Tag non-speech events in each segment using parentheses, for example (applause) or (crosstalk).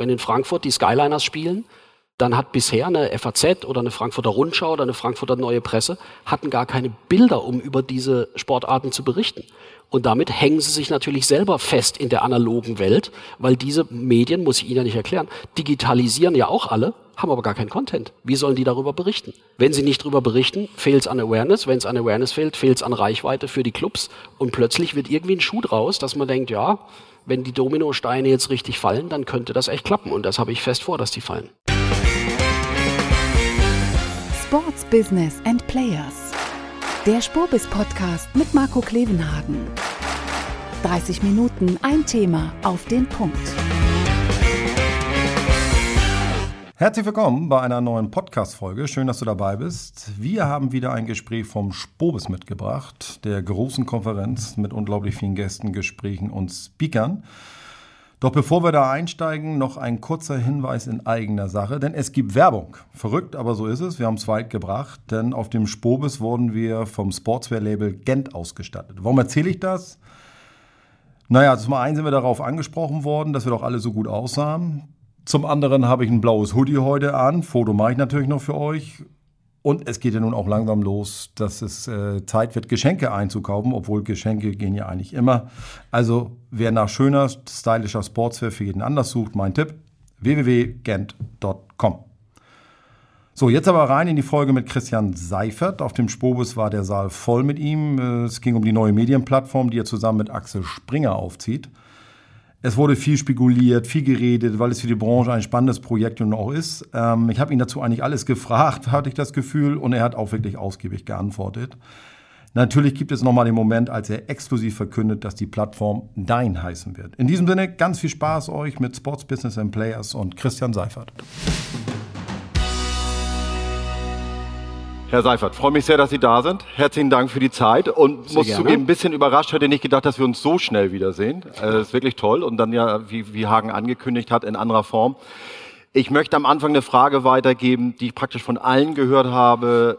Wenn in Frankfurt die Skyliners spielen, dann hat bisher eine FAZ oder eine Frankfurter Rundschau oder eine Frankfurter Neue Presse hatten gar keine Bilder, um über diese Sportarten zu berichten. Und damit hängen sie sich natürlich selber fest in der analogen Welt, weil diese Medien, muss ich Ihnen ja nicht erklären, digitalisieren ja auch alle, haben aber gar keinen Content. Wie sollen die darüber berichten? Wenn sie nicht darüber berichten, fehlt es an Awareness. Wenn es an Awareness fehlt, fehlt es an Reichweite für die Clubs. Und plötzlich wird irgendwie ein Schuh draus, dass man denkt, ja, wenn die Dominosteine jetzt richtig fallen, dann könnte das echt klappen. Und das habe ich fest vor, dass die fallen. Sports Business and Players. Der Spurbis Podcast mit Marco Klevenhagen. 30 Minuten ein Thema auf den Punkt. Herzlich willkommen bei einer neuen Podcast-Folge. Schön, dass du dabei bist. Wir haben wieder ein Gespräch vom Spobis mitgebracht, der großen Konferenz mit unglaublich vielen Gästen, Gesprächen und Speakern. Doch bevor wir da einsteigen, noch ein kurzer Hinweis in eigener Sache, denn es gibt Werbung. Verrückt, aber so ist es. Wir haben es weit gebracht, denn auf dem Spobis wurden wir vom Sportswear-Label Gent ausgestattet. Warum erzähle ich das? Naja, zum einen sind wir darauf angesprochen worden, dass wir doch alle so gut aussahen. Zum anderen habe ich ein blaues Hoodie heute an. Foto mache ich natürlich noch für euch. Und es geht ja nun auch langsam los, dass es äh, Zeit wird, Geschenke einzukaufen, obwohl Geschenke gehen ja eigentlich immer. Also wer nach schöner, stylischer Sportswear für jeden anders sucht, mein Tipp, www.gent.com. So, jetzt aber rein in die Folge mit Christian Seifert. Auf dem Spobus war der Saal voll mit ihm. Es ging um die neue Medienplattform, die er zusammen mit Axel Springer aufzieht. Es wurde viel spekuliert, viel geredet, weil es für die Branche ein spannendes Projekt nun auch ist. Ähm, ich habe ihn dazu eigentlich alles gefragt, (laughs) hatte ich das Gefühl, und er hat auch wirklich ausgiebig geantwortet. Natürlich gibt es nochmal den Moment, als er exklusiv verkündet, dass die Plattform Dein heißen wird. In diesem Sinne, ganz viel Spaß euch mit Sports Business and Players und Christian Seifert. Herr Seifert, freue mich sehr, dass Sie da sind. Herzlichen Dank für die Zeit und sehr muss gerne. zugeben, ein bisschen überrascht, hätte nicht gedacht, dass wir uns so schnell wiedersehen. Äh, das ist wirklich toll und dann ja, wie, wie Hagen angekündigt hat, in anderer Form. Ich möchte am Anfang eine Frage weitergeben, die ich praktisch von allen gehört habe,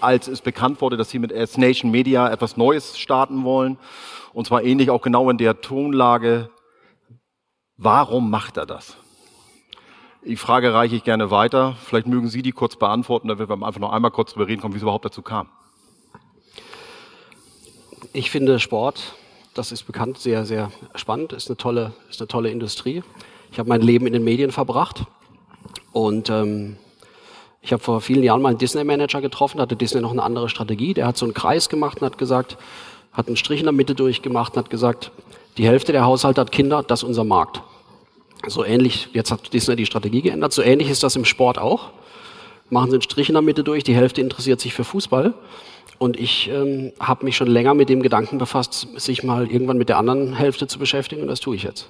als es bekannt wurde, dass Sie mit S Nation Media etwas Neues starten wollen. Und zwar ähnlich auch genau in der Tonlage. Warum macht er das? Die Frage reiche ich gerne weiter. Vielleicht mögen Sie die kurz beantworten, damit wir einfach noch einmal kurz darüber reden kommen, wie es überhaupt dazu kam. Ich finde Sport, das ist bekannt, sehr, sehr spannend, ist eine tolle, ist eine tolle Industrie. Ich habe mein Leben in den Medien verbracht und ähm, ich habe vor vielen Jahren mal einen Disney-Manager getroffen, hatte Disney noch eine andere Strategie. Der hat so einen Kreis gemacht und hat gesagt, hat einen Strich in der Mitte durchgemacht und hat gesagt, die Hälfte der Haushalte hat Kinder, das ist unser Markt. So ähnlich, jetzt hat Disney die Strategie geändert, so ähnlich ist das im Sport auch. Machen Sie einen Strich in der Mitte durch, die Hälfte interessiert sich für Fußball. Und ich ähm, habe mich schon länger mit dem Gedanken befasst, sich mal irgendwann mit der anderen Hälfte zu beschäftigen und das tue ich jetzt.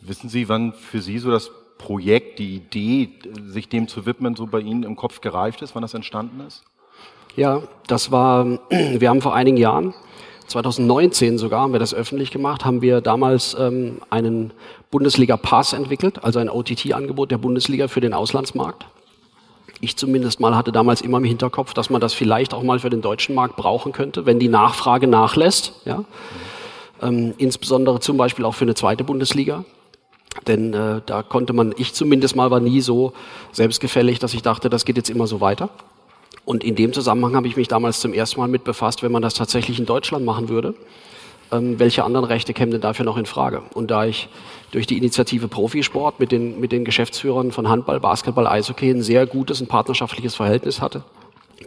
Wissen Sie, wann für Sie so das Projekt, die Idee, sich dem zu widmen, so bei Ihnen im Kopf gereift ist, wann das entstanden ist? Ja, das war, wir haben vor einigen Jahren 2019 sogar haben wir das öffentlich gemacht, haben wir damals ähm, einen Bundesliga Pass entwickelt, also ein OTT-Angebot der Bundesliga für den Auslandsmarkt. Ich zumindest mal hatte damals immer im Hinterkopf, dass man das vielleicht auch mal für den deutschen Markt brauchen könnte, wenn die Nachfrage nachlässt. Ja? Ähm, insbesondere zum Beispiel auch für eine zweite Bundesliga. Denn äh, da konnte man, ich zumindest mal war nie so selbstgefällig, dass ich dachte, das geht jetzt immer so weiter. Und in dem Zusammenhang habe ich mich damals zum ersten Mal mit befasst, wenn man das tatsächlich in Deutschland machen würde, ähm, welche anderen Rechte kämen denn dafür noch in Frage? Und da ich durch die Initiative Profisport mit den, mit den Geschäftsführern von Handball, Basketball, Eishockey ein sehr gutes und partnerschaftliches Verhältnis hatte,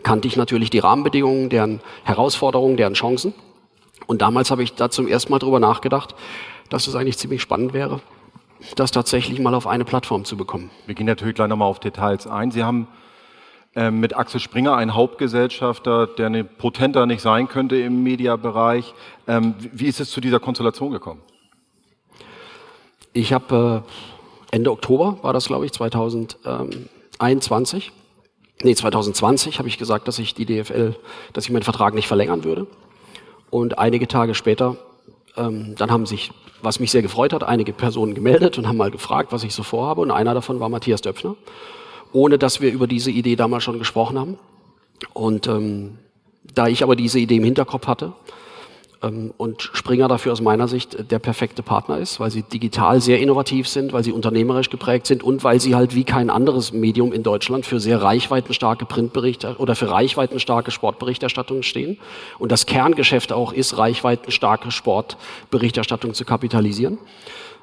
kannte ich natürlich die Rahmenbedingungen, deren Herausforderungen, deren Chancen. Und damals habe ich da zum ersten Mal drüber nachgedacht, dass es eigentlich ziemlich spannend wäre, das tatsächlich mal auf eine Plattform zu bekommen. Wir gehen natürlich gleich nochmal auf Details ein. Sie haben mit Axel Springer, ein Hauptgesellschafter, der eine potenter nicht sein könnte im Mediabereich. Ähm, wie ist es zu dieser Konstellation gekommen? Ich habe äh, Ende Oktober, war das glaube ich, 2021, nee 2020, habe ich gesagt, dass ich die DFL, dass ich meinen Vertrag nicht verlängern würde. Und einige Tage später, ähm, dann haben sich, was mich sehr gefreut hat, einige Personen gemeldet und haben mal gefragt, was ich so vorhabe. Und einer davon war Matthias Döpfner ohne dass wir über diese Idee damals schon gesprochen haben. Und ähm, da ich aber diese Idee im Hinterkopf hatte, Ähm, und Springer dafür aus meiner Sicht der perfekte Partner ist, weil sie digital sehr innovativ sind, weil sie unternehmerisch geprägt sind und weil sie halt wie kein anderes Medium in Deutschland für sehr reichweitenstarke Printberichte oder für reichweitenstarke Sportberichterstattung stehen. Und das Kerngeschäft auch ist, reichweitenstarke Sportberichterstattung zu kapitalisieren.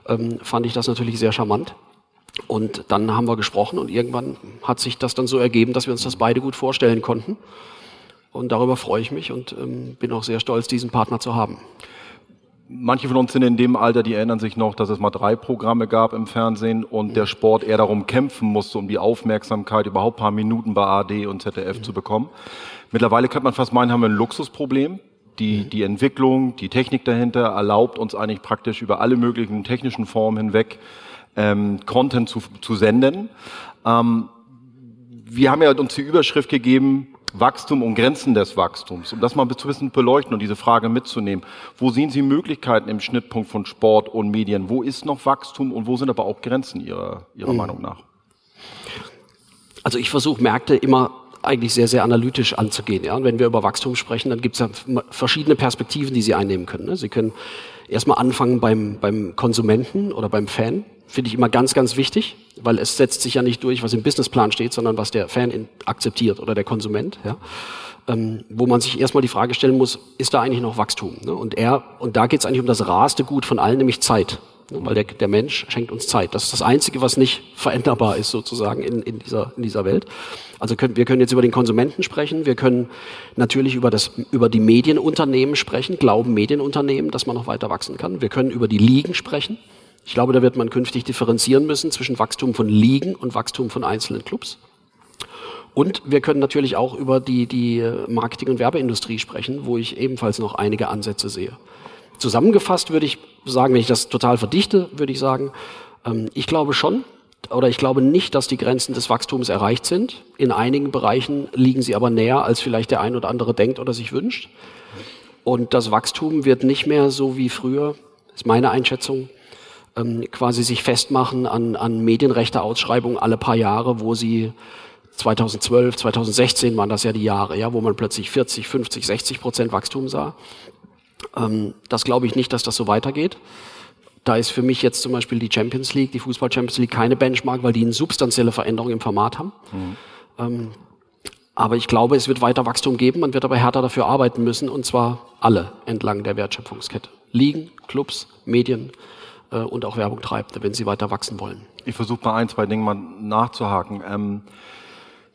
Ähm, fand ich das natürlich sehr charmant. Und dann haben wir gesprochen und irgendwann hat sich das dann so ergeben, dass wir uns das beide gut vorstellen konnten. Und darüber freue ich mich und ähm, bin auch sehr stolz, diesen Partner zu haben. Manche von uns sind in dem Alter, die erinnern sich noch, dass es mal drei Programme gab im Fernsehen und der Sport eher darum kämpfen musste, um die Aufmerksamkeit überhaupt ein paar Minuten bei AD und ZDF mhm. zu bekommen. Mittlerweile könnte man fast meinen, haben wir ein Luxusproblem. Die, die Entwicklung, die Technik dahinter erlaubt uns eigentlich praktisch über alle möglichen technischen Formen hinweg ähm, Content zu, zu senden. Ähm, wir haben ja uns die Überschrift gegeben, Wachstum und Grenzen des Wachstums, um das mal ein bisschen beleuchten und diese Frage mitzunehmen. Wo sehen Sie Möglichkeiten im Schnittpunkt von Sport und Medien? Wo ist noch Wachstum und wo sind aber auch Grenzen Ihrer, Ihrer mhm. Meinung nach? Also ich versuche Märkte immer eigentlich sehr, sehr analytisch anzugehen. Ja? Und wenn wir über Wachstum sprechen, dann gibt es ja verschiedene Perspektiven, die Sie einnehmen können. Ne? Sie können erstmal anfangen beim, beim Konsumenten oder beim Fan. Finde ich immer ganz, ganz wichtig, weil es setzt sich ja nicht durch, was im Businessplan steht, sondern was der Fan in, akzeptiert oder der Konsument. Ja? Ähm, wo man sich erstmal die Frage stellen muss, ist da eigentlich noch Wachstum? Ne? Und er, und da geht es eigentlich um das raste Gut von allen, nämlich Zeit. Ne? Weil der, der Mensch schenkt uns Zeit. Das ist das Einzige, was nicht veränderbar ist sozusagen in, in, dieser, in dieser Welt. Also können, wir können jetzt über den Konsumenten sprechen, wir können natürlich über, das, über die Medienunternehmen sprechen, glauben Medienunternehmen, dass man noch weiter wachsen kann. Wir können über die Ligen sprechen. Ich glaube, da wird man künftig differenzieren müssen zwischen Wachstum von Ligen und Wachstum von einzelnen Clubs. Und wir können natürlich auch über die, die Marketing- und Werbeindustrie sprechen, wo ich ebenfalls noch einige Ansätze sehe. Zusammengefasst würde ich sagen, wenn ich das total verdichte, würde ich sagen, ähm, ich glaube schon, oder ich glaube nicht, dass die Grenzen des Wachstums erreicht sind. In einigen Bereichen liegen sie aber näher, als vielleicht der ein oder andere denkt oder sich wünscht. Und das Wachstum wird nicht mehr so wie früher, ist meine Einschätzung, ähm, quasi sich festmachen an, an Medienrechte-Ausschreibungen alle paar Jahre, wo sie 2012, 2016 waren das ja die Jahre, ja, wo man plötzlich 40, 50, 60 Prozent Wachstum sah. Ähm, das glaube ich nicht, dass das so weitergeht. Da ist für mich jetzt zum Beispiel die Champions League, die Fußball Champions League keine Benchmark, weil die eine substanzielle Veränderung im Format haben. Mhm. Ähm, aber ich glaube, es wird weiter Wachstum geben. Man wird aber härter dafür arbeiten müssen, und zwar alle entlang der Wertschöpfungskette. Ligen, Clubs, Medien äh, und auch Werbung treibt, wenn sie weiter wachsen wollen. Ich versuche mal ein, zwei Dinge mal nachzuhaken. Ähm,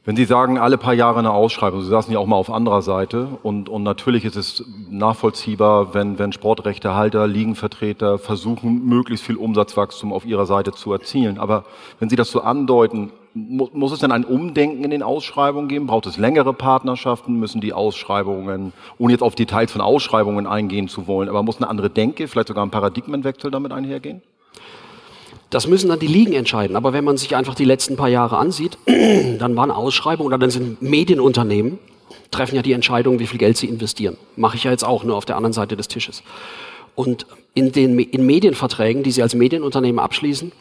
wenn Sie sagen, alle paar Jahre eine Ausschreibung, Sie saßen ja auch mal auf anderer Seite und, und natürlich ist es nachvollziehbar, wenn, wenn Sportrechtehalter, Ligenvertreter versuchen, möglichst viel Umsatzwachstum auf ihrer Seite zu erzielen. Aber wenn Sie das so andeuten, mu muss es denn ein Umdenken in den Ausschreibungen geben? Braucht es längere Partnerschaften? Müssen die Ausschreibungen, ohne jetzt auf Details von Ausschreibungen eingehen zu wollen, aber muss eine andere Denke, vielleicht sogar ein Paradigmenwechsel damit einhergehen? Das müssen dann die Ligen entscheiden. Aber wenn man sich einfach die letzten paar Jahre ansieht, (clears throat) dann waren Ausschreibungen oder dann sind Medienunternehmen, treffen ja die Entscheidung, wie viel Geld sie investieren. Mache ich ja jetzt auch nur auf der anderen Seite des Tisches. Und in den in Medienverträgen, die sie als Medienunternehmen abschließen,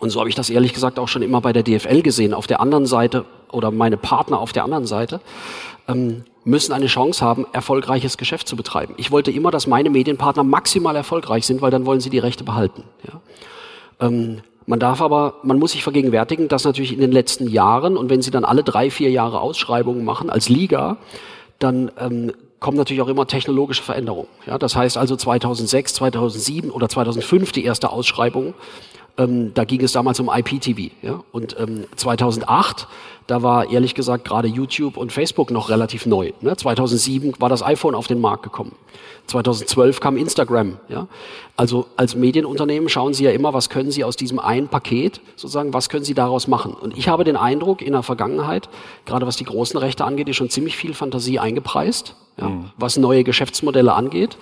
und so habe ich das ehrlich gesagt auch schon immer bei der DFL gesehen, auf der anderen Seite oder meine Partner auf der anderen Seite, ähm, müssen eine Chance haben, erfolgreiches Geschäft zu betreiben. Ich wollte immer, dass meine Medienpartner maximal erfolgreich sind, weil dann wollen sie die Rechte behalten. Ja. Ähm, man darf aber, man muss sich vergegenwärtigen, dass natürlich in den letzten Jahren und wenn Sie dann alle drei, vier Jahre Ausschreibungen machen als Liga, dann ähm, kommen natürlich auch immer technologische Veränderungen. Ja, das heißt also 2006, 2007 oder 2005 die erste Ausschreibung ähm, da ging es damals um IPTV. Ja? Und ähm, 2008, da war ehrlich gesagt gerade YouTube und Facebook noch relativ neu. Ne? 2007 war das iPhone auf den Markt gekommen. 2012 kam Instagram. Ja? Also als Medienunternehmen schauen Sie ja immer, was können Sie aus diesem einen Paket, sozusagen, was können Sie daraus machen. Und ich habe den Eindruck, in der Vergangenheit, gerade was die großen Rechte angeht, ist schon ziemlich viel Fantasie eingepreist, ja? Mhm. was neue Geschäftsmodelle angeht.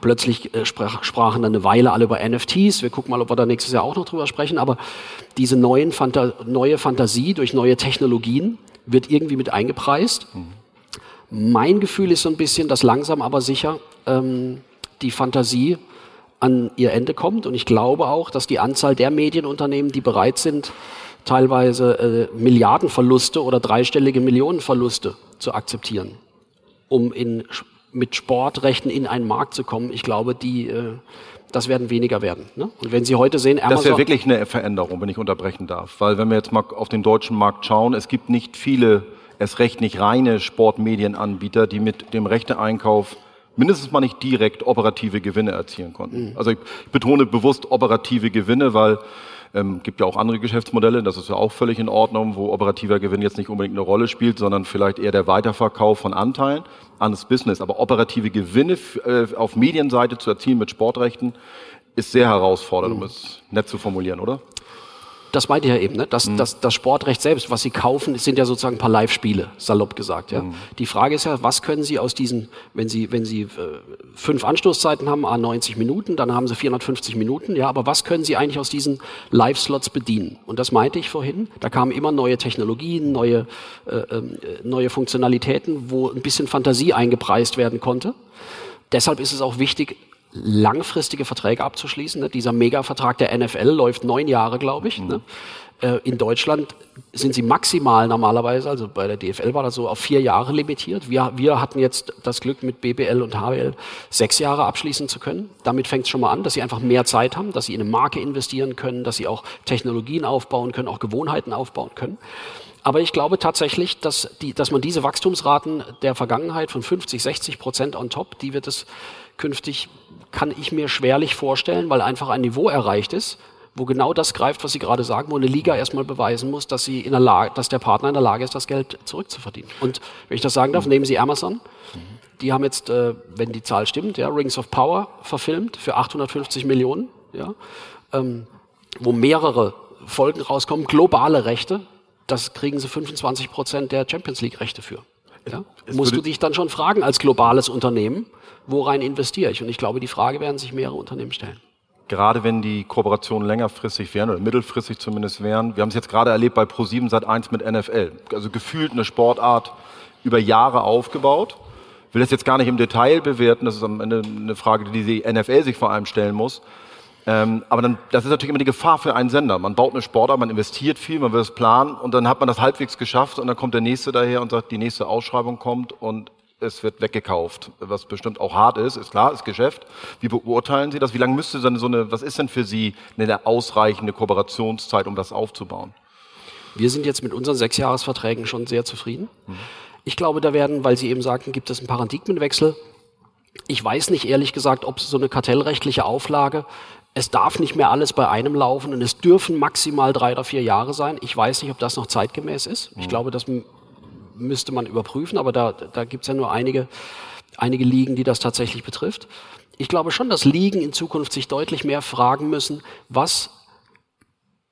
Plötzlich äh, sprach, sprachen dann eine Weile alle über NFTs. Wir gucken mal, ob wir da nächstes Jahr auch noch drüber sprechen. Aber diese neuen Fanta neue Fantasie durch neue Technologien wird irgendwie mit eingepreist. Mhm. Mein Gefühl ist so ein bisschen, dass langsam aber sicher ähm, die Fantasie an ihr Ende kommt. Und ich glaube auch, dass die Anzahl der Medienunternehmen, die bereit sind, teilweise äh, Milliardenverluste oder dreistellige Millionenverluste zu akzeptieren, um in mit Sportrechten in einen Markt zu kommen, ich glaube, die, äh, das werden weniger werden. Ne? Und wenn Sie heute sehen, Amazon... Das wäre wirklich eine Veränderung, wenn ich unterbrechen darf. Weil wenn wir jetzt mal auf den deutschen Markt schauen, es gibt nicht viele, erst recht nicht reine Sportmedienanbieter, die mit dem Rechteeinkauf mindestens mal nicht direkt operative Gewinne erzielen konnten. Mhm. Also ich betone bewusst operative Gewinne, weil ähm, gibt ja auch andere Geschäftsmodelle, das ist ja auch völlig in Ordnung, wo operativer Gewinn jetzt nicht unbedingt eine Rolle spielt, sondern vielleicht eher der Weiterverkauf von Anteilen an das Business. Aber operative Gewinne äh, auf Medienseite zu erzielen mit Sportrechten ist sehr herausfordernd, um mhm. es nett zu formulieren, oder? Das meinte ich ja eben, ne? das, mhm. das, das Sportrecht selbst, was Sie kaufen, sind ja sozusagen ein paar Live-Spiele, salopp gesagt. Ja? Mhm. Die Frage ist ja, was können Sie aus diesen, wenn Sie, wenn Sie äh, fünf Anstoßzeiten haben, a 90 Minuten, dann haben Sie 450 Minuten, ja, aber was können Sie eigentlich aus diesen Live-Slots bedienen? Und das meinte ich vorhin, da kamen immer neue Technologien, neue, äh, äh, neue Funktionalitäten, wo ein bisschen Fantasie eingepreist werden konnte. Deshalb ist es auch wichtig, langfristige Verträge abzuschließen. Ne? Dieser Mega-Vertrag der NFL läuft neun Jahre, glaube ich. Mhm. Ne? Äh, in Deutschland sind sie maximal normalerweise, also bei der DFL war das so, auf vier Jahre limitiert. Wir, wir hatten jetzt das Glück, mit BBL und HBL sechs Jahre abschließen zu können. Damit fängt es schon mal an, dass sie einfach mehr Zeit haben, dass sie in eine Marke investieren können, dass sie auch Technologien aufbauen können, auch Gewohnheiten aufbauen können. Aber ich glaube tatsächlich, dass, die, dass man diese Wachstumsraten der Vergangenheit von 50, 60 Prozent on top, die wird es künftig, kann ich mir schwerlich vorstellen, weil einfach ein Niveau erreicht ist, wo genau das greift, was Sie gerade sagen, wo eine Liga erstmal beweisen muss, dass sie in der Lage, dass der Partner in der Lage ist, das Geld zurückzuverdienen. Und wenn ich das sagen darf, nehmen Sie Amazon. Die haben jetzt, äh, wenn die Zahl stimmt, ja, Rings of Power verfilmt für 850 Millionen, ja, ähm, wo mehrere Folgen rauskommen, globale Rechte, das kriegen sie 25 Prozent der Champions League Rechte für. Ja? Musst du dich dann schon fragen als globales Unternehmen, worein investiere ich? Und ich glaube, die Frage werden sich mehrere Unternehmen stellen. Gerade wenn die Kooperationen längerfristig wären oder mittelfristig zumindest wären. Wir haben es jetzt gerade erlebt bei Pro7 seit 1 mit NFL. Also gefühlt eine Sportart über Jahre aufgebaut. Ich will das jetzt gar nicht im Detail bewerten. Das ist am Ende eine Frage, die die NFL sich vor allem stellen muss. Ähm, aber dann, das ist natürlich immer die Gefahr für einen Sender. Man baut eine Sportart, man investiert viel, man will es planen und dann hat man das halbwegs geschafft und dann kommt der nächste daher und sagt, die nächste Ausschreibung kommt und es wird weggekauft, was bestimmt auch hart ist, ist klar, ist Geschäft. Wie beurteilen Sie das? Wie lange müsste denn so eine, was ist denn für Sie eine ausreichende Kooperationszeit, um das aufzubauen? Wir sind jetzt mit unseren Sechsjahresverträgen schon sehr zufrieden. Mhm. Ich glaube, da werden, weil Sie eben sagten, gibt es einen Paradigmenwechsel. Ich weiß nicht ehrlich gesagt, ob so eine kartellrechtliche Auflage es darf nicht mehr alles bei einem laufen und es dürfen maximal drei oder vier Jahre sein. Ich weiß nicht, ob das noch zeitgemäß ist. Ich mhm. glaube, das müsste man überprüfen, aber da, da gibt es ja nur einige, einige Ligen, die das tatsächlich betrifft. Ich glaube schon, dass Ligen in Zukunft sich deutlich mehr fragen müssen, was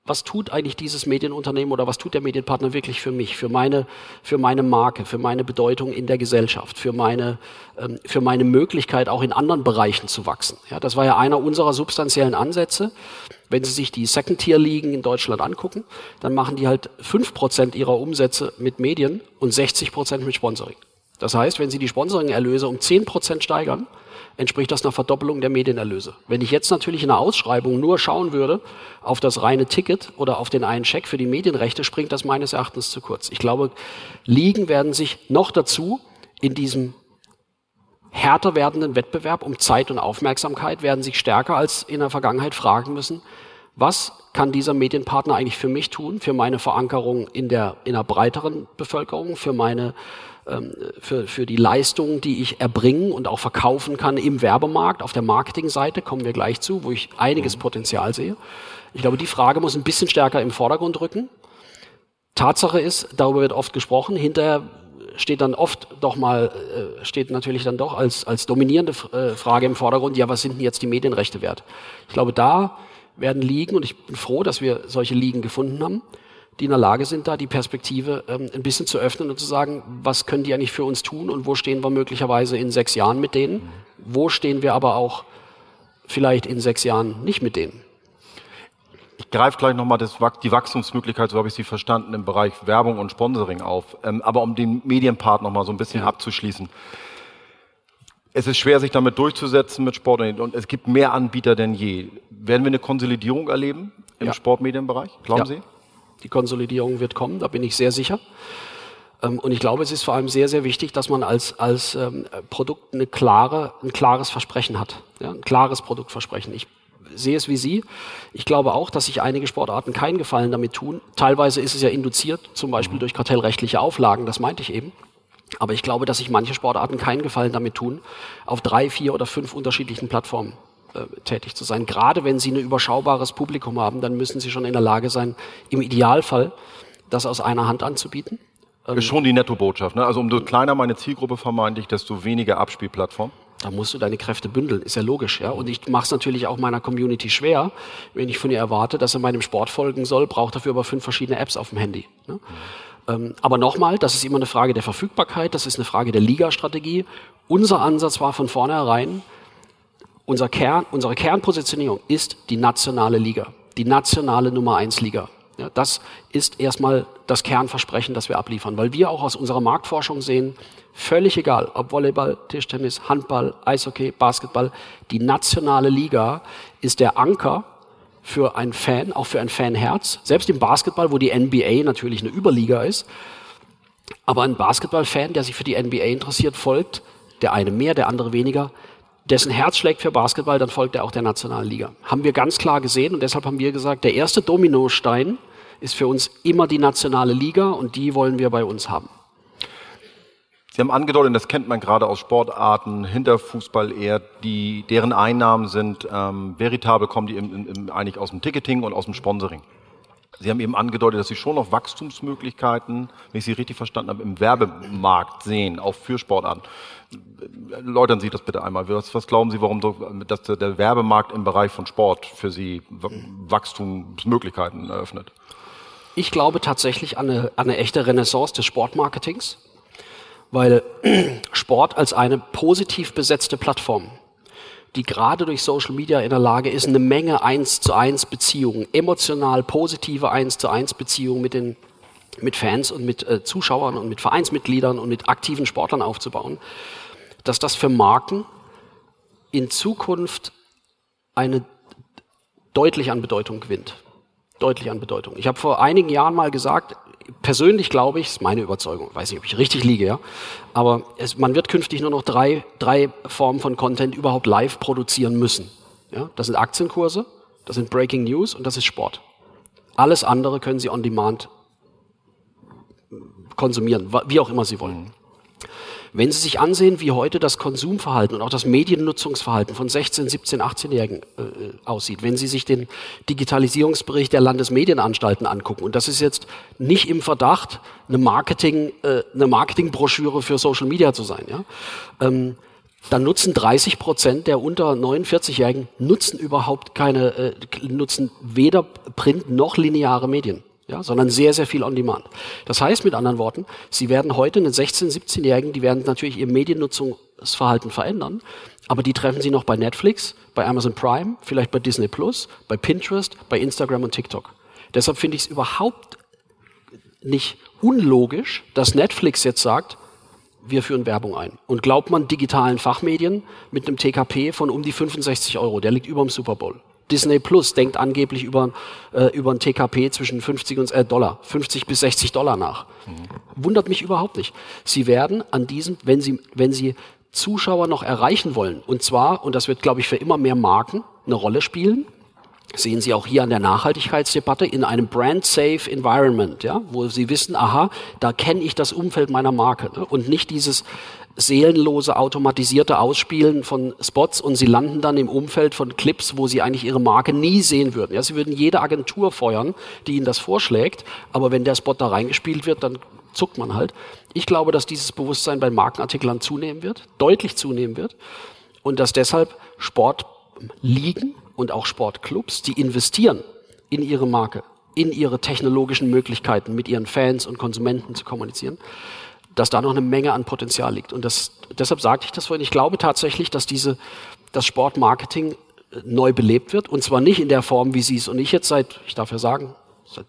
was tut eigentlich dieses Medienunternehmen oder was tut der Medienpartner wirklich für mich, für meine, für meine Marke, für meine Bedeutung in der Gesellschaft, für meine, ähm, für meine Möglichkeit auch in anderen Bereichen zu wachsen. Ja, das war ja einer unserer substanziellen Ansätze. Wenn Sie sich die Second-Tier-Ligen in Deutschland angucken, dann machen die halt fünf Prozent ihrer Umsätze mit Medien und 60 Prozent mit Sponsoring. Das heißt, wenn Sie die Sponsoring-Erlöse um zehn Prozent steigern, entspricht das einer Verdoppelung der Medienerlöse. Wenn ich jetzt natürlich in der Ausschreibung nur schauen würde auf das reine Ticket oder auf den einen Scheck für die Medienrechte, springt das meines Erachtens zu kurz. Ich glaube, Ligen werden sich noch dazu in diesem härter werdenden Wettbewerb um Zeit und Aufmerksamkeit, werden sich stärker als in der Vergangenheit fragen müssen, was kann dieser Medienpartner eigentlich für mich tun, für meine Verankerung in der, in der breiteren Bevölkerung, für meine für, für die Leistungen, die ich erbringen und auch verkaufen kann im Werbemarkt, auf der Marketingseite, kommen wir gleich zu, wo ich einiges mhm. Potenzial sehe. Ich glaube, die Frage muss ein bisschen stärker im Vordergrund rücken. Tatsache ist, darüber wird oft gesprochen, hinterher steht dann oft doch mal, äh, steht natürlich dann doch als, als dominierende äh, Frage im Vordergrund, ja, was sind denn jetzt die Medienrechte wert? Ich glaube, da werden Ligen, und ich bin froh, dass wir solche Ligen gefunden haben, die in der Lage sind, da die Perspektive ähm, ein bisschen zu öffnen und zu sagen, was können die eigentlich für uns tun und wo stehen wir möglicherweise in sechs Jahren mit denen? Wo stehen wir aber auch vielleicht in sechs Jahren nicht mit denen? Ich greife gleich nochmal die Wachstumsmöglichkeit, so habe ich sie verstanden, im Bereich Werbung und Sponsoring auf. Ähm, aber um den Medienpart nochmal so ein bisschen ja. abzuschließen. Es ist schwer, sich damit durchzusetzen mit Sport und es gibt mehr Anbieter denn je. Werden wir eine Konsolidierung erleben im ja. Sportmedienbereich? Glauben ja. Sie? Die Konsolidierung wird kommen, da bin ich sehr sicher. Ähm, und ich glaube, es ist vor allem sehr, sehr wichtig, dass man als, als ähm, Produkt eine klare, ein klares Versprechen hat. Ja, ein klares Produktversprechen. Ich sehe es wie Sie. Ich glaube auch, dass sich einige Sportarten keinen Gefallen damit tun. Teilweise ist es ja induziert, zum Beispiel durch kartellrechtliche Auflagen, das meinte ich eben. Aber ich glaube, dass sich manche Sportarten keinen Gefallen damit tun, auf drei, vier oder fünf unterschiedlichen Plattformen tätig zu sein. Gerade wenn sie ein überschaubares Publikum haben, dann müssen sie schon in der Lage sein, im Idealfall das aus einer Hand anzubieten. Das ist schon die Nettobotschaft. Ne? Also umso kleiner meine Zielgruppe vermeintlich, desto weniger Abspielplattform. Da musst du deine Kräfte bündeln, ist ja logisch, ja. Und ich mache es natürlich auch meiner Community schwer, wenn ich von ihr erwarte, dass er meinem Sport folgen soll, braucht dafür aber fünf verschiedene Apps auf dem Handy. Ne? Ähm, aber nochmal, das ist immer eine Frage der Verfügbarkeit, das ist eine Frage der Ligastrategie. Unser Ansatz war von vornherein, unser Kern, unsere Kernpositionierung ist die nationale Liga, die nationale Nummer eins Liga. Ja, das ist erstmal das Kernversprechen, das wir abliefern, weil wir auch aus unserer Marktforschung sehen, völlig egal, ob Volleyball, Tischtennis, Handball, Eishockey, Basketball, die nationale Liga ist der Anker für einen Fan, auch für ein Fanherz. Selbst im Basketball, wo die NBA natürlich eine Überliga ist. Aber ein Basketballfan, der sich für die NBA interessiert, folgt, der eine mehr, der andere weniger, dessen Herz schlägt für Basketball, dann folgt er auch der nationalen Liga. Haben wir ganz klar gesehen und deshalb haben wir gesagt, der erste Dominostein ist für uns immer die nationale Liga und die wollen wir bei uns haben. Sie haben angedeutet, das kennt man gerade aus Sportarten hinter Fußball eher, die, deren Einnahmen sind ähm, veritabel, kommen die im, im, eigentlich aus dem Ticketing und aus dem Sponsoring. Sie haben eben angedeutet, dass Sie schon noch Wachstumsmöglichkeiten, wenn ich Sie richtig verstanden habe, im Werbemarkt sehen, auch für Sportarten. Läutern Sie das bitte einmal. Was, was glauben Sie, warum so, dass der Werbemarkt im Bereich von Sport für Sie Wachstumsmöglichkeiten eröffnet? Ich glaube tatsächlich an eine, an eine echte Renaissance des Sportmarketings weil (clears throat) Sport als eine positiv besetzte Plattform, die gerade durch Social Media in der Lage ist, eine Menge eins zu eins Beziehungen, emotional positive eins zu eins Beziehungen mit den mit Fans und mit äh, Zuschauern und mit Vereinsmitgliedern und mit aktiven Sportlern aufzubauen, dass das für Marken in Zukunft eine deutlich an Bedeutung gewinnt. Deutlich an Bedeutung. Ich habe vor einigen Jahren mal gesagt, persönlich glaube ich, ist meine Überzeugung, weiß nicht, ob ich richtig liege, ja, aber es, man wird künftig nur noch drei, drei Formen von Content überhaupt live produzieren müssen. Ja? Das sind Aktienkurse, das sind Breaking News und das ist Sport. Alles andere können Sie on demand konsumieren, wie auch immer Sie wollen. Wenn Sie sich ansehen, wie heute das Konsumverhalten und auch das Mediennutzungsverhalten von 16, 17, 18-Jährigen äh, aussieht, wenn Sie sich den Digitalisierungsbericht der Landesmedienanstalten angucken, und das ist jetzt nicht im Verdacht, eine Marketing, äh, eine Marketingbroschüre für Social Media zu sein, ja, ähm, dann nutzen 30 Prozent der unter 49-Jährigen nutzen überhaupt keine, äh, nutzen weder Print noch lineare Medien ja, sondern sehr, sehr viel on demand. Das heißt mit anderen Worten, Sie werden heute einen 16-, 17-Jährigen, die werden natürlich ihr Mediennutzungsverhalten verändern, aber die treffen Sie noch bei Netflix, bei Amazon Prime, vielleicht bei Disney Plus, bei Pinterest, bei Instagram und TikTok. Deshalb finde ich es überhaupt nicht unlogisch, dass Netflix jetzt sagt, wir führen Werbung ein. Und glaubt man digitalen Fachmedien mit einem TKP von um die 65 Euro, der liegt über dem Super Bowl. Disney Plus denkt angeblich über, äh, über ein TKP zwischen 50 und äh, Dollar, 50 bis 60 Dollar nach. Mhm. Wundert mich überhaupt nicht. Sie werden an diesem, wenn Sie, wenn Sie Zuschauer noch erreichen wollen, und zwar, und das wird, glaube ich, für immer mehr Marken eine Rolle spielen, sehen Sie auch hier an der Nachhaltigkeitsdebatte in einem brand-safe Environment, ja, wo Sie wissen, aha, da kenne ich das Umfeld meiner Marke ne? und nicht dieses seelenlose automatisierte Ausspielen von Spots und Sie landen dann im Umfeld von Clips, wo Sie eigentlich Ihre Marke nie sehen würden. Ja, Sie würden jede Agentur feuern, die Ihnen das vorschlägt, aber wenn der Spot da reingespielt wird, dann zuckt man halt. Ich glaube, dass dieses Bewusstsein bei Markenartiklern zunehmen wird, deutlich zunehmen wird und dass deshalb Sportligen und auch Sportclubs, die investieren in ihre Marke, in ihre technologischen Möglichkeiten, mit ihren Fans und Konsumenten zu kommunizieren, dass da noch eine Menge an Potenzial liegt. Und das, deshalb sagte ich das vorhin. Ich glaube tatsächlich, dass diese, das Sportmarketing äh, neu belebt wird. Und zwar nicht in der Form, wie Sie es und ich jetzt seit, ich darf ja sagen, seit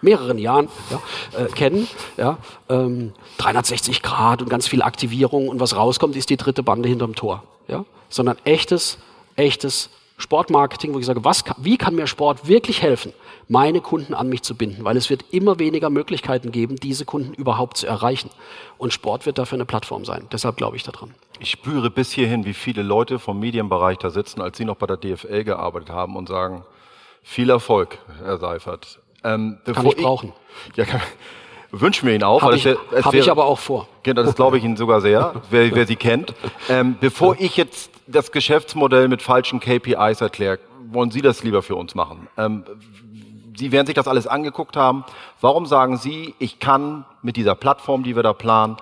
mehreren Jahren ja, äh, kennen. Ja, ähm, 360 Grad und ganz viel Aktivierung. Und was rauskommt, ist die dritte Bande hinterm Tor. Ja, sondern echtes, echtes Sportmarketing, wo ich sage, was, wie kann mir Sport wirklich helfen, meine Kunden an mich zu binden? Weil es wird immer weniger Möglichkeiten geben, diese Kunden überhaupt zu erreichen. Und Sport wird dafür eine Plattform sein. Deshalb glaube ich daran. Ich spüre bis hierhin, wie viele Leute vom Medienbereich da sitzen, als Sie noch bei der DFL gearbeitet haben und sagen, viel Erfolg, Herr Seifert. Ähm, kann ich brauchen. ja, kann, wünschen wir Ihnen auch. Habe ich, hab ich aber auch vor. Genau, das glaube ich Ihnen sogar sehr, wer, wer Sie kennt. Ähm, bevor ich jetzt das Geschäftsmodell mit falschen KPIs erkläre, wollen Sie das lieber für uns machen? Ähm, Sie werden sich das alles angeguckt haben. Warum sagen Sie, ich kann mit dieser Plattform, die wir da planen,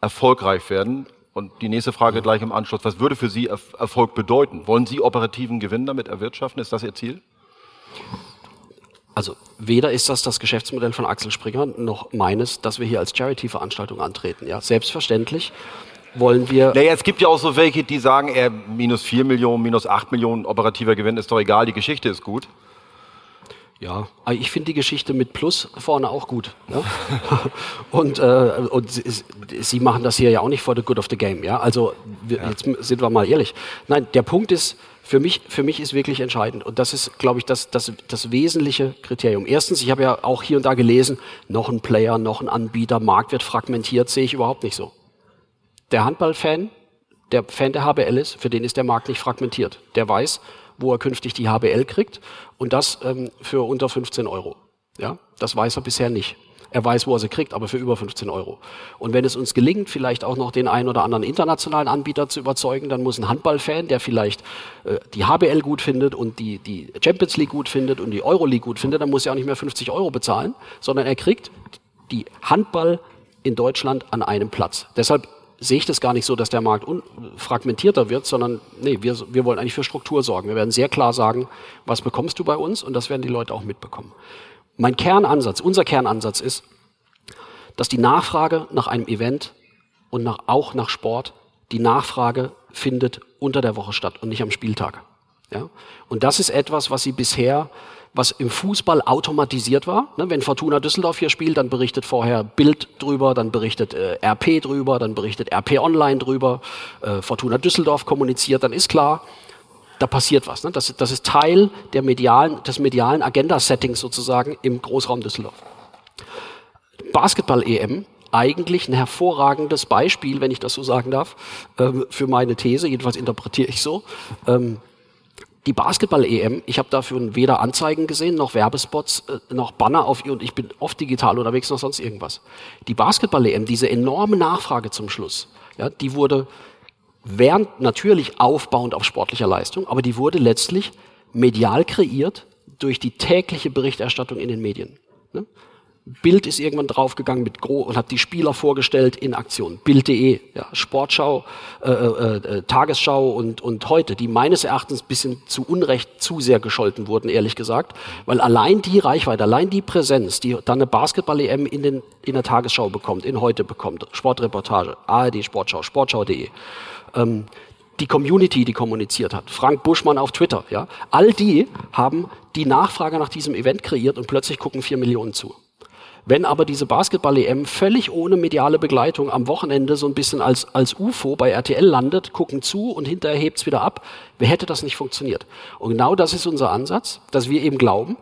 erfolgreich werden? Und die nächste Frage gleich im Anschluss. Was würde für Sie Erfolg bedeuten? Wollen Sie operativen Gewinn damit erwirtschaften? Ist das Ihr Ziel? Also weder ist das das Geschäftsmodell von Axel Springer noch meines, dass wir hier als Charity-Veranstaltung antreten. Ja, selbstverständlich wollen wir. Naja, es gibt ja auch so welche, die sagen, er minus 4 Millionen, minus 8 Millionen operativer Gewinn ist doch egal, die Geschichte ist gut. Ja, ich finde die Geschichte mit Plus vorne auch gut. Ja? (laughs) und äh, und sie, sie, machen das hier ja auch nicht for the good of the game. Ja? Also wir, ja. jetzt sind wir mal ehrlich. Nein, der Punkt ist, für mich, für mich ist wirklich entscheidend. Und das ist, glaube ich, das, das, das wesentliche Kriterium. Erstens, ich habe ja auch hier und da gelesen, noch ein Player, noch ein Anbieter, Markt wird fragmentiert, sehe ich überhaupt nicht so. Der Handballfan, der Fan der HBL ist, für den ist der Markt nicht fragmentiert. Der weiß, wo er künftig die HBL kriegt und das ähm, für unter 15 Euro. Ja, das weiß er bisher nicht. Er weiß, wo er sie kriegt, aber für über 15 Euro. Und wenn es uns gelingt, vielleicht auch noch den einen oder anderen internationalen Anbieter zu überzeugen, dann muss ein Handballfan, der vielleicht äh, die HBL gut findet und die, die Champions League gut findet und die Euro League gut findet, dann muss er auch nicht mehr 50 Euro bezahlen, sondern er kriegt die Handball in Deutschland an einem Platz. Deshalb sehe ich das gar nicht so, dass der Markt fragmentierter wird, sondern nee, wir, wir wollen eigentlich für Struktur sorgen. Wir werden sehr klar sagen, was bekommst du bei uns und das werden die Leute auch mitbekommen. Mein Kernansatz, unser Kernansatz ist, dass die Nachfrage nach einem Event und nach, auch nach Sport, die Nachfrage findet unter der Woche statt und nicht am Spieltag. Ja? Und das ist etwas, was sie bisher, was im Fußball automatisiert war. Ne? Wenn Fortuna Düsseldorf hier spielt, dann berichtet vorher Bild drüber, dann berichtet äh, RP drüber, dann berichtet RP Online drüber, äh, Fortuna Düsseldorf kommuniziert, dann ist klar, da passiert was. Ne? Das, das ist Teil der medialen, des medialen Agenda-Settings sozusagen im Großraum Düsseldorf. Basketball-EM, eigentlich ein hervorragendes Beispiel, wenn ich das so sagen darf, ähm, für meine These, jedenfalls interpretiere ich so. Ähm, die Basketball-EM, ich habe dafür weder Anzeigen gesehen, noch Werbespots, äh, noch Banner auf ihr und ich bin oft digital unterwegs, noch sonst irgendwas. Die Basketball-EM, diese enorme Nachfrage zum Schluss, ja, die wurde während natürlich aufbauend auf sportlicher Leistung, aber die wurde letztlich medial kreiert durch die tägliche Berichterstattung in den Medien. Ne? Bild ist irgendwann draufgegangen mit Gro und hat die Spieler vorgestellt in Aktion. Bild.de, ja, Sportschau, äh, äh, äh, Tagesschau und, und heute, die meines Erachtens bisschen zu Unrecht zu sehr gescholten wurden, ehrlich gesagt, weil allein die Reichweite, allein die Präsenz, die dann eine Basketball-EM in, den, in der Tagesschau bekommt, in heute bekommt, Sportreportage, ARD Sportschau, Sportschau.de, ähm, die Community, die kommuniziert hat, Frank Buschmann auf Twitter, ja, all die haben die Nachfrage nach diesem Event kreiert und plötzlich gucken vier Millionen zu. Wenn aber diese Basketball-EM völlig ohne mediale Begleitung am Wochenende so ein bisschen als, als UFO bei RTL landet, gucken zu und hinterher hebt's wieder ab, wer hätte das nicht funktioniert? Und genau das ist unser Ansatz, dass wir eben glauben,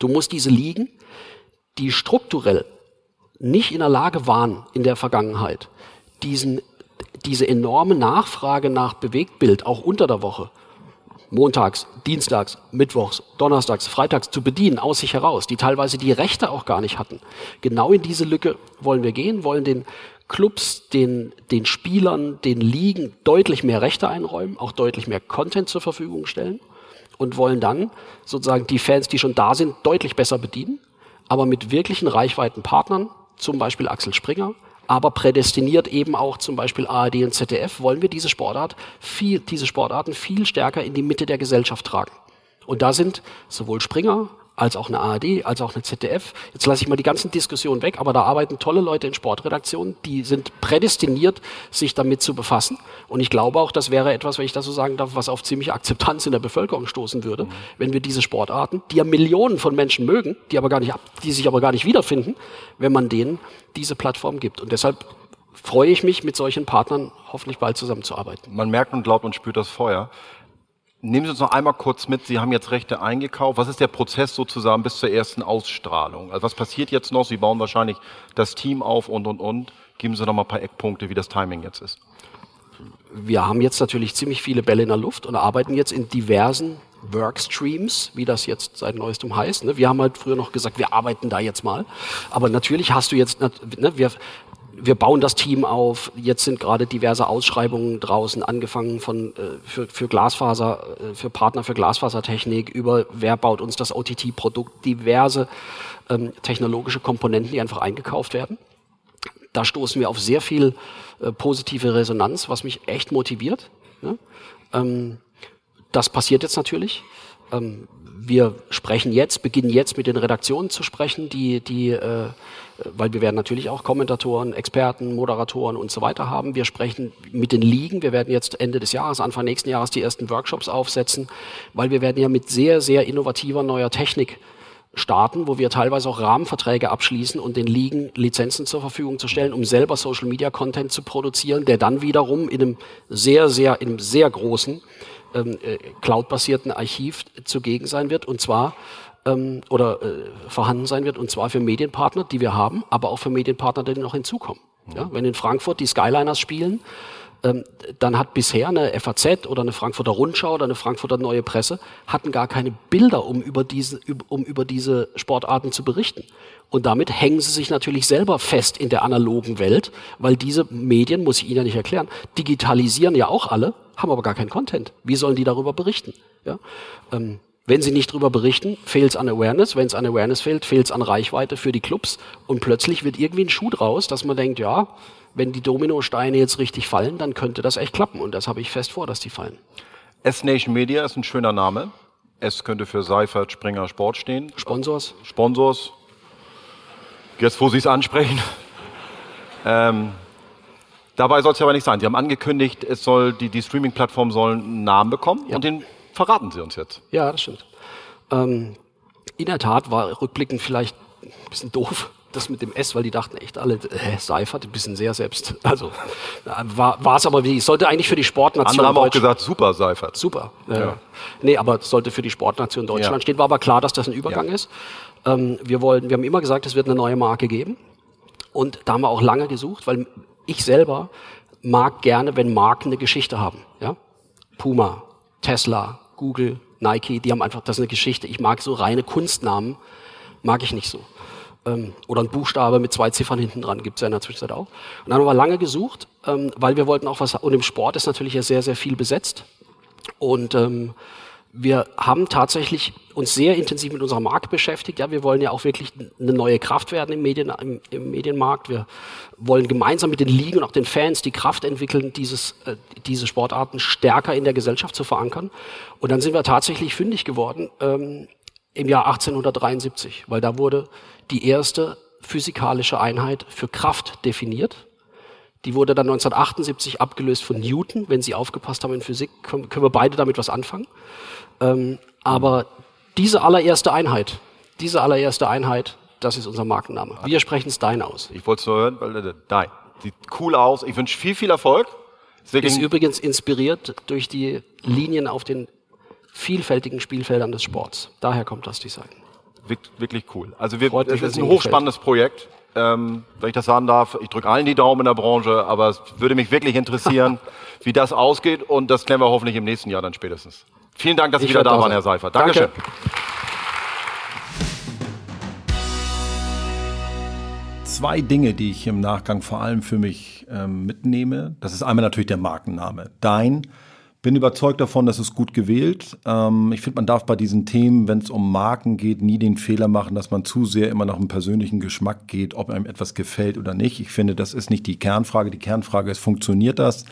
du musst diese Ligen, die strukturell nicht in der Lage waren in der Vergangenheit, diesen diese enorme Nachfrage nach Bewegtbild auch unter der Woche, montags, dienstags, mittwochs, donnerstags, freitags zu bedienen aus sich heraus, die teilweise die Rechte auch gar nicht hatten. Genau in diese Lücke wollen wir gehen, wollen den Clubs, den, den Spielern, den Ligen deutlich mehr Rechte einräumen, auch deutlich mehr Content zur Verfügung stellen und wollen dann sozusagen die Fans, die schon da sind, deutlich besser bedienen, aber mit wirklichen Reichweitenpartnern, zum Beispiel Axel Springer, aber prädestiniert eben auch zum Beispiel ARD und ZDF, wollen wir diese Sportart viel, diese Sportarten viel stärker in die Mitte der Gesellschaft tragen. Und da sind sowohl Springer als auch eine ARD, als auch eine ZDF. Jetzt lasse ich mal die ganzen Diskussionen weg, aber da arbeiten tolle Leute in Sportredaktionen, die sind prädestiniert, sich damit zu befassen. Und ich glaube auch, das wäre etwas, wenn ich das so sagen darf, was auf ziemliche Akzeptanz in der Bevölkerung stoßen würde, mhm. wenn wir diese Sportarten, die ja Millionen von Menschen mögen, die aber gar nicht, die sich aber gar nicht wiederfinden, wenn man denen diese Plattform gibt. Und deshalb freue ich mich, mit solchen Partnern hoffentlich bald zusammenzuarbeiten. Man merkt und glaubt und spürt das Feuer. Nehmen Sie uns noch einmal kurz mit. Sie haben jetzt Rechte eingekauft. Was ist der Prozess sozusagen bis zur ersten Ausstrahlung? Also was passiert jetzt noch? Sie bauen wahrscheinlich das Team auf und, und, und. Geben Sie noch mal ein paar Eckpunkte, wie das Timing jetzt ist. Wir haben jetzt natürlich ziemlich viele Bälle in der Luft und arbeiten jetzt in diversen Workstreams, wie das jetzt seit neuestem heißt. Ne? Wir haben halt früher noch gesagt, wir arbeiten da jetzt mal. Aber natürlich hast du jetzt, ne, wir, wir bauen das Team auf. Jetzt sind gerade diverse Ausschreibungen draußen, angefangen von äh, für, für Glasfaser, äh, für Partner für Glasfasertechnik, über wer baut uns das OTT-Produkt, diverse ähm, technologische Komponenten, die einfach eingekauft werden. Da stoßen wir auf sehr viel äh, positive Resonanz, was mich echt motiviert. Ne? Ähm, das passiert jetzt natürlich. Ähm, wir sprechen jetzt, beginnen jetzt mit den Redaktionen zu sprechen, die, die, äh, weil wir werden natürlich auch Kommentatoren, Experten, Moderatoren und so weiter haben. Wir sprechen mit den Ligen. Wir werden jetzt Ende des Jahres, Anfang nächsten Jahres die ersten Workshops aufsetzen, weil wir werden ja mit sehr, sehr innovativer neuer Technik starten, wo wir teilweise auch Rahmenverträge abschließen und den Ligen Lizenzen zur Verfügung zu stellen, um selber Social Media Content zu produzieren, der dann wiederum in einem sehr, sehr, in einem sehr großen ähm, äh, cloud-basierten Archiv zugegen sein wird und zwar ähm, oder äh, vorhanden sein wird und zwar für Medienpartner, die wir haben, aber auch für Medienpartner, die noch hinzukommen. Ja, wenn in Frankfurt die Skyliners spielen, ähm, dann hat bisher eine FAZ oder eine Frankfurter Rundschau oder eine Frankfurter Neue Presse hatten gar keine Bilder, um über diese, um über diese Sportarten zu berichten. Und damit hängen sie sich natürlich selber fest in der analogen Welt, weil diese Medien, muss ich Ihnen ja nicht erklären, digitalisieren ja auch alle, haben aber gar keinen Content. Wie sollen die darüber berichten? Ja? Ähm, wenn sie nicht darüber berichten, fehlt es an Awareness. Wenn es an Awareness fehlt, fehlt es an Reichweite für die Clubs. Und plötzlich wird irgendwie ein Schuh draus, dass man denkt, ja, wenn die Dominosteine jetzt richtig fallen, dann könnte das echt klappen. Und das habe ich fest vor, dass die fallen. S-Nation Media ist ein schöner Name. S könnte für Seifert, Springer, Sport stehen. Sponsors. Sponsors. Jetzt, wo Sie es ansprechen. Ähm, dabei soll es ja aber nicht sein. Sie haben angekündigt, es soll, die, die Streaming-Plattform soll einen Namen bekommen ja. und den verraten Sie uns jetzt. Ja, das stimmt. Ähm, in der Tat war rückblickend vielleicht ein bisschen doof, das mit dem S, weil die dachten echt alle, äh, Seifert, ein bisschen sehr selbst. Also war es aber wie, sollte eigentlich für die Sportnation. Andere haben Deutsch, auch gesagt, super Seifert. Super. Äh, ja. Nee, aber sollte für die Sportnation Deutschland ja. stehen. War aber klar, dass das ein Übergang ja. ist. Ähm, wir, wollen, wir haben immer gesagt, es wird eine neue Marke geben. Und da haben wir auch lange gesucht, weil ich selber mag gerne, wenn Marken eine Geschichte haben. Ja? Puma, Tesla, Google, Nike, die haben einfach, das ist eine Geschichte. Ich mag so reine Kunstnamen, mag ich nicht so. Ähm, oder ein Buchstabe mit zwei Ziffern hinten dran, gibt es ja in der Zwischenzeit auch. Und dann haben wir lange gesucht, ähm, weil wir wollten auch was, und im Sport ist natürlich ja sehr, sehr viel besetzt. Und ähm, wir haben tatsächlich uns sehr intensiv mit unserer Marke beschäftigt. Ja, wir wollen ja auch wirklich eine neue Kraft werden im, Medien, im, im Medienmarkt. Wir wollen gemeinsam mit den Ligen und auch den Fans die Kraft entwickeln, dieses, äh, diese Sportarten stärker in der Gesellschaft zu verankern. Und dann sind wir tatsächlich fündig geworden ähm, im Jahr 1873, weil da wurde die erste physikalische Einheit für Kraft definiert. Die wurde dann 1978 abgelöst von Newton. Wenn Sie aufgepasst haben in Physik, können, können wir beide damit was anfangen. Ähm, aber diese allererste Einheit, diese allererste Einheit, das ist unser Markenname. Wir sprechen Stein aus. Ich wollte es nur hören, weil äh, Stein sieht cool aus. Ich wünsche viel, viel Erfolg. Ist, ist übrigens inspiriert durch die Linien auf den vielfältigen Spielfeldern des Sports. Daher kommt das Design. Wirklich cool. Also wir, es ist ein hochspannendes Projekt. Ähm, wenn ich das sagen darf, ich drücke allen die Daumen in der Branche, aber es würde mich wirklich interessieren, (laughs) wie das ausgeht und das klären wir hoffentlich im nächsten Jahr dann spätestens. Vielen Dank, dass Sie wieder da waren, Herr Seifert. Dankeschön. Danke. Zwei Dinge, die ich im Nachgang vor allem für mich ähm, mitnehme. Das ist einmal natürlich der Markenname. Dein. Bin überzeugt davon, dass es gut gewählt. Ähm, ich finde, man darf bei diesen Themen, wenn es um Marken geht, nie den Fehler machen, dass man zu sehr immer nach einem persönlichen Geschmack geht, ob einem etwas gefällt oder nicht. Ich finde, das ist nicht die Kernfrage. Die Kernfrage ist, funktioniert das?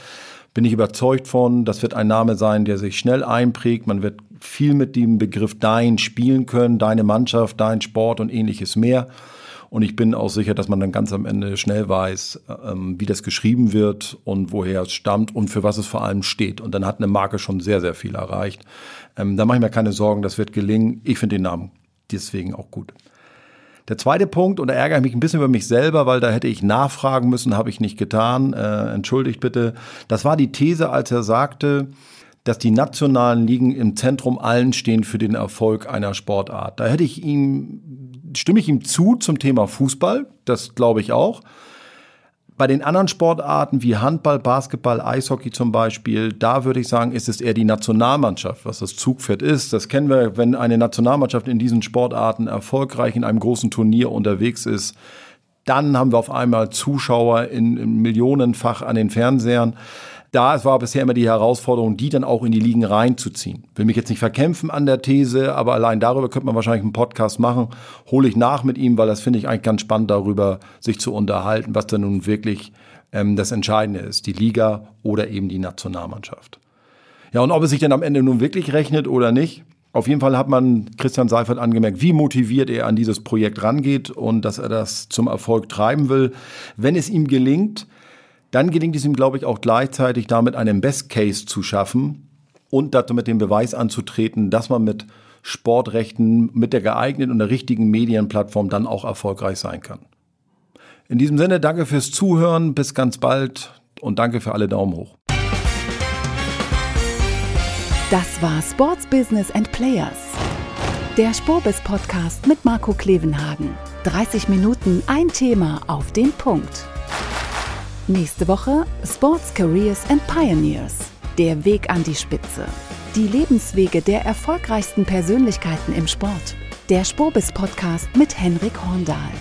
bin ich überzeugt von. Das wird ein Name sein, der sich schnell einprägt. Man wird viel mit dem Begriff dein spielen können, deine Mannschaft, dein Sport und ähnliches mehr. Und ich bin auch sicher, dass man dann ganz am Ende schnell weiß, ähm, wie das geschrieben wird und woher es stammt und für was es vor allem steht. Und dann hat eine Marke schon sehr, sehr viel erreicht. Ähm, da mache ich mir keine Sorgen, das wird gelingen. Ich finde den Namen deswegen auch gut. Der zweite Punkt, und da ärgere ich mich ein bisschen über mich selber, weil da hätte ich nachfragen müssen, habe ich nicht getan. Äh, entschuldigt bitte. Das war die These, als er sagte, dass die nationalen Ligen im Zentrum allen stehen für den Erfolg einer Sportart. Da hätte ich ihm, stimme ich ihm zu zum Thema Fußball, das glaube ich auch. Bei den anderen Sportarten wie Handball, Basketball, Eishockey zum Beispiel, da würde ich sagen, ist es eher die Nationalmannschaft, was das Zugpferd ist. Das kennen wir, wenn eine Nationalmannschaft in diesen Sportarten erfolgreich in einem großen Turnier unterwegs ist, dann haben wir auf einmal Zuschauer in, in Millionenfach an den Fernsehern da war bisher immer die Herausforderung, die dann auch in die Ligen reinzuziehen. Will mich jetzt nicht verkämpfen an der These, aber allein darüber könnte man wahrscheinlich einen Podcast machen. Hole ich nach mit ihm, weil das finde ich eigentlich ganz spannend, darüber sich zu unterhalten, was da nun wirklich ähm, das Entscheidende ist, die Liga oder eben die Nationalmannschaft. Ja, und ob es sich denn am Ende nun wirklich rechnet oder nicht, auf jeden Fall hat man Christian Seifert angemerkt, wie motiviert er an dieses Projekt rangeht und dass er das zum Erfolg treiben will. Wenn es ihm gelingt, dann gelingt es ihm, glaube ich, auch gleichzeitig damit einen Best Case zu schaffen und dazu mit dem Beweis anzutreten, dass man mit Sportrechten, mit der geeigneten und der richtigen Medienplattform dann auch erfolgreich sein kann. In diesem Sinne, danke fürs Zuhören, bis ganz bald und danke für alle Daumen hoch. Das war Sports Business and Players. Der Spurbis Podcast mit Marco Klevenhagen. 30 Minuten ein Thema auf den Punkt. Nächste Woche Sports Careers and Pioneers. Der Weg an die Spitze. Die Lebenswege der erfolgreichsten Persönlichkeiten im Sport. Der Spobis Podcast mit Henrik Horndahl.